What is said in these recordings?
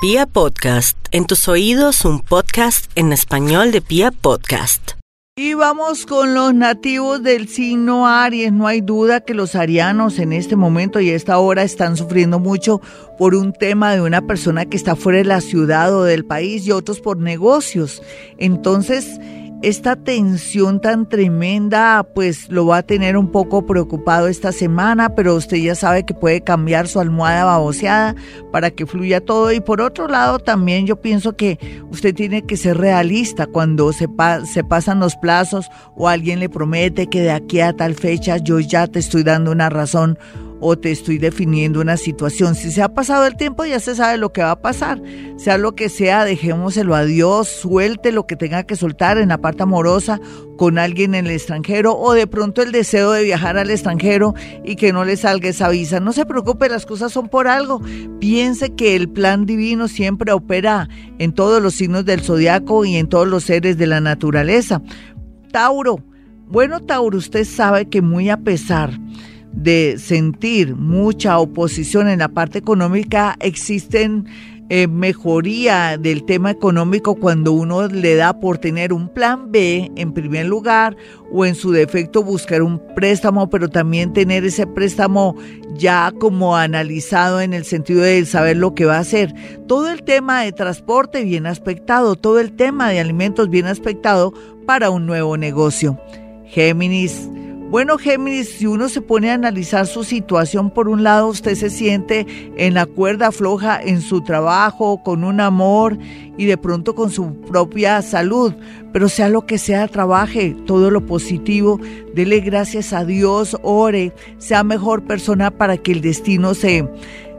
Pia Podcast, en tus oídos un podcast en español de Pia Podcast. Y vamos con los nativos del signo Aries. No hay duda que los arianos en este momento y a esta hora están sufriendo mucho por un tema de una persona que está fuera de la ciudad o del país y otros por negocios. Entonces, esta tensión tan tremenda pues lo va a tener un poco preocupado esta semana, pero usted ya sabe que puede cambiar su almohada baboseada para que fluya todo. Y por otro lado también yo pienso que usted tiene que ser realista cuando se, se pasan los plazos o alguien le promete que de aquí a tal fecha yo ya te estoy dando una razón o te estoy definiendo una situación. Si se ha pasado el tiempo, ya se sabe lo que va a pasar. Sea lo que sea, dejémoselo a Dios, suelte lo que tenga que soltar en la parte amorosa con alguien en el extranjero o de pronto el deseo de viajar al extranjero y que no le salga esa visa. No se preocupe, las cosas son por algo. Piense que el plan divino siempre opera en todos los signos del zodiaco y en todos los seres de la naturaleza. Tauro. Bueno, Tauro, usted sabe que muy a pesar de sentir mucha oposición en la parte económica, existen eh, mejoría del tema económico cuando uno le da por tener un plan B en primer lugar o en su defecto buscar un préstamo, pero también tener ese préstamo ya como analizado en el sentido de saber lo que va a hacer. Todo el tema de transporte bien aspectado, todo el tema de alimentos bien aspectado para un nuevo negocio. Géminis, bueno, Géminis, si uno se pone a analizar su situación, por un lado usted se siente en la cuerda floja en su trabajo, con un amor y de pronto con su propia salud, pero sea lo que sea, trabaje todo lo positivo, dele gracias a Dios, ore, sea mejor persona para que el destino se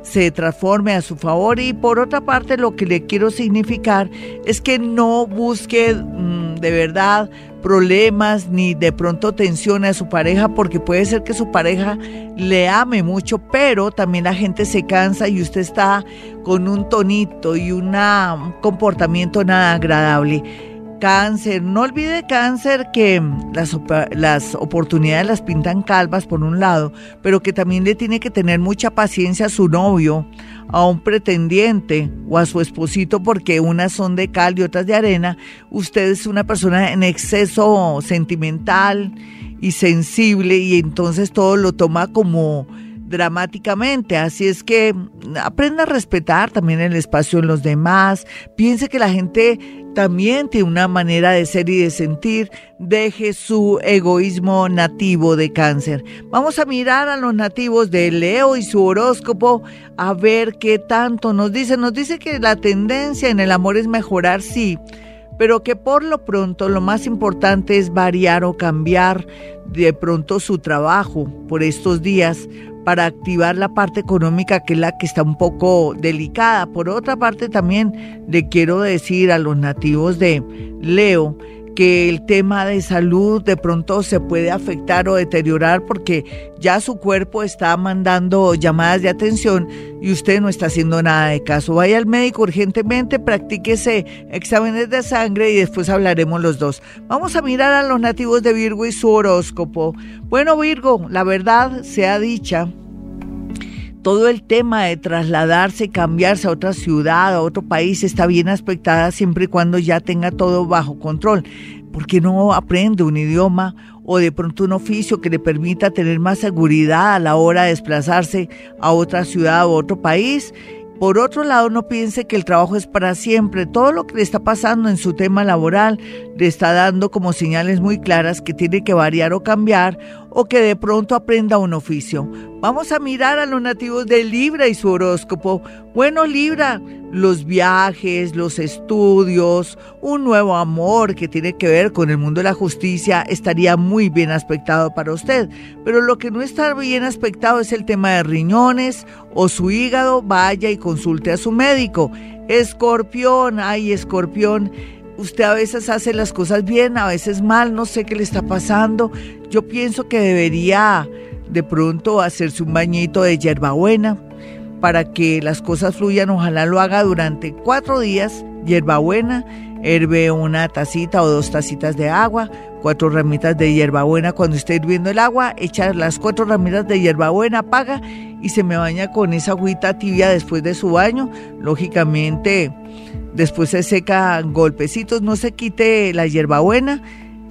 se transforme a su favor. Y por otra parte lo que le quiero significar es que no busque mm, de verdad problemas ni de pronto tensión a su pareja porque puede ser que su pareja le ame mucho pero también la gente se cansa y usted está con un tonito y un comportamiento nada agradable Cáncer, no olvide cáncer que las, las oportunidades las pintan calvas por un lado, pero que también le tiene que tener mucha paciencia a su novio, a un pretendiente o a su esposito porque unas son de cal y otras de arena. Usted es una persona en exceso sentimental y sensible y entonces todo lo toma como dramáticamente. Así es que aprenda a respetar también el espacio en los demás. Piense que la gente también tiene una manera de ser y de sentir. Deje su egoísmo nativo de cáncer. Vamos a mirar a los nativos de Leo y su horóscopo a ver qué tanto nos dice. Nos dice que la tendencia en el amor es mejorar, sí pero que por lo pronto lo más importante es variar o cambiar de pronto su trabajo por estos días para activar la parte económica que es la que está un poco delicada. Por otra parte también le quiero decir a los nativos de Leo que el tema de salud de pronto se puede afectar o deteriorar porque ya su cuerpo está mandando llamadas de atención y usted no está haciendo nada de caso. Vaya al médico urgentemente, practíquese exámenes de sangre y después hablaremos los dos. Vamos a mirar a los nativos de Virgo y su horóscopo. Bueno, Virgo, la verdad sea dicha, todo el tema de trasladarse, cambiarse a otra ciudad, a otro país, está bien aspectada siempre y cuando ya tenga todo bajo control. porque no aprende un idioma o de pronto un oficio que le permita tener más seguridad a la hora de desplazarse a otra ciudad o otro país? Por otro lado, no piense que el trabajo es para siempre. Todo lo que le está pasando en su tema laboral le está dando como señales muy claras que tiene que variar o cambiar o que de pronto aprenda un oficio. Vamos a mirar a los nativos de Libra y su horóscopo. Bueno, Libra, los viajes, los estudios, un nuevo amor que tiene que ver con el mundo de la justicia estaría muy bien aspectado para usted. Pero lo que no está bien aspectado es el tema de riñones o su hígado. Vaya y consulte a su médico. Escorpión, ay, escorpión usted a veces hace las cosas bien, a veces mal, no sé qué le está pasando. Yo pienso que debería de pronto hacerse un bañito de hierbabuena para que las cosas fluyan. Ojalá lo haga durante cuatro días, hierbabuena, herve una tacita o dos tacitas de agua, cuatro ramitas de hierbabuena. Cuando esté hirviendo el agua, echa las cuatro ramitas de hierbabuena, apaga y se me baña con esa agüita tibia después de su baño. Lógicamente, después se seca golpecitos, no se quite la hierbabuena.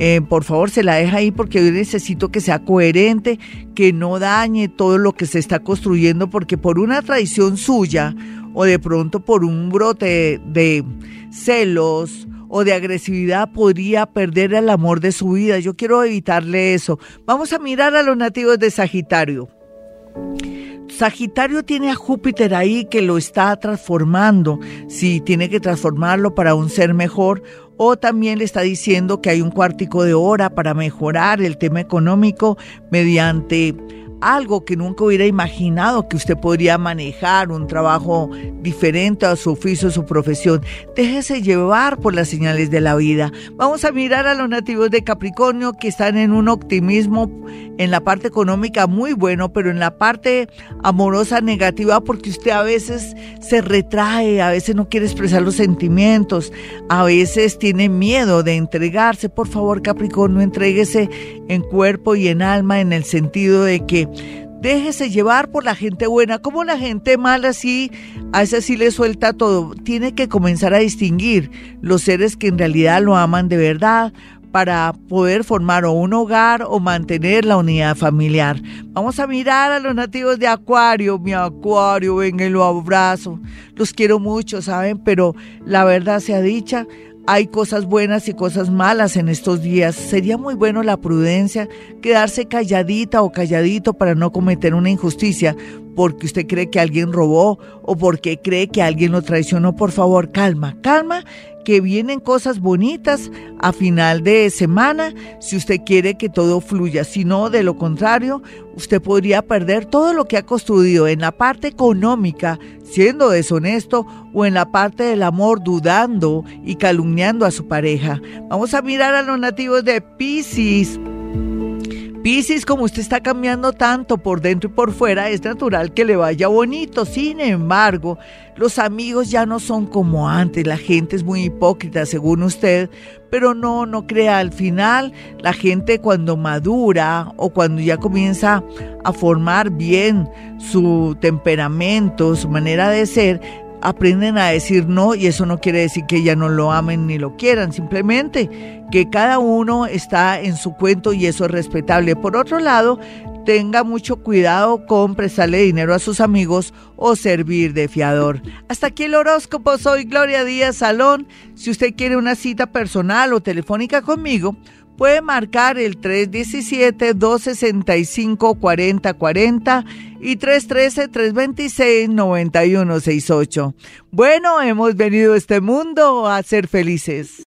Eh, por favor, se la deja ahí porque yo necesito que sea coherente, que no dañe todo lo que se está construyendo, porque por una traición suya o de pronto por un brote de celos o de agresividad podría perder el amor de su vida. Yo quiero evitarle eso. Vamos a mirar a los nativos de Sagitario. Sagitario tiene a Júpiter ahí que lo está transformando, si tiene que transformarlo para un ser mejor, o también le está diciendo que hay un cuartico de hora para mejorar el tema económico mediante algo que nunca hubiera imaginado que usted podría manejar, un trabajo diferente a su oficio, a su profesión. Déjese llevar por las señales de la vida. Vamos a mirar a los nativos de Capricornio que están en un optimismo en la parte económica muy bueno, pero en la parte amorosa negativa porque usted a veces se retrae, a veces no quiere expresar los sentimientos, a veces tiene miedo de entregarse. Por favor, Capricornio, entréguese en cuerpo y en alma en el sentido de que déjese llevar por la gente buena, como la gente mala sí, a esa sí le suelta todo. Tiene que comenzar a distinguir los seres que en realidad lo aman de verdad, para poder formar un hogar o mantener la unidad familiar. Vamos a mirar a los nativos de Acuario, mi Acuario, ven y lo abrazo. Los quiero mucho, ¿saben? Pero la verdad sea dicha, hay cosas buenas y cosas malas en estos días. Sería muy bueno la prudencia, quedarse calladita o calladito para no cometer una injusticia porque usted cree que alguien robó o porque cree que alguien lo traicionó. Por favor, calma, calma que vienen cosas bonitas a final de semana si usted quiere que todo fluya. Si no, de lo contrario, usted podría perder todo lo que ha construido en la parte económica siendo deshonesto o en la parte del amor dudando y calumniando a su pareja. Vamos a mirar a los nativos de Pisces. Piscis, como usted está cambiando tanto por dentro y por fuera, es natural que le vaya bonito. Sin embargo, los amigos ya no son como antes. La gente es muy hipócrita, según usted, pero no, no crea. Al final, la gente cuando madura o cuando ya comienza a formar bien su temperamento, su manera de ser, aprenden a decir no y eso no quiere decir que ya no lo amen ni lo quieran, simplemente que cada uno está en su cuento y eso es respetable. Por otro lado, tenga mucho cuidado con prestarle dinero a sus amigos o servir de fiador. Hasta aquí el horóscopo, soy Gloria Díaz Salón. Si usted quiere una cita personal o telefónica conmigo, puede marcar el 317-265-4040 y 313-326-9168. Bueno, hemos venido a este mundo a ser felices.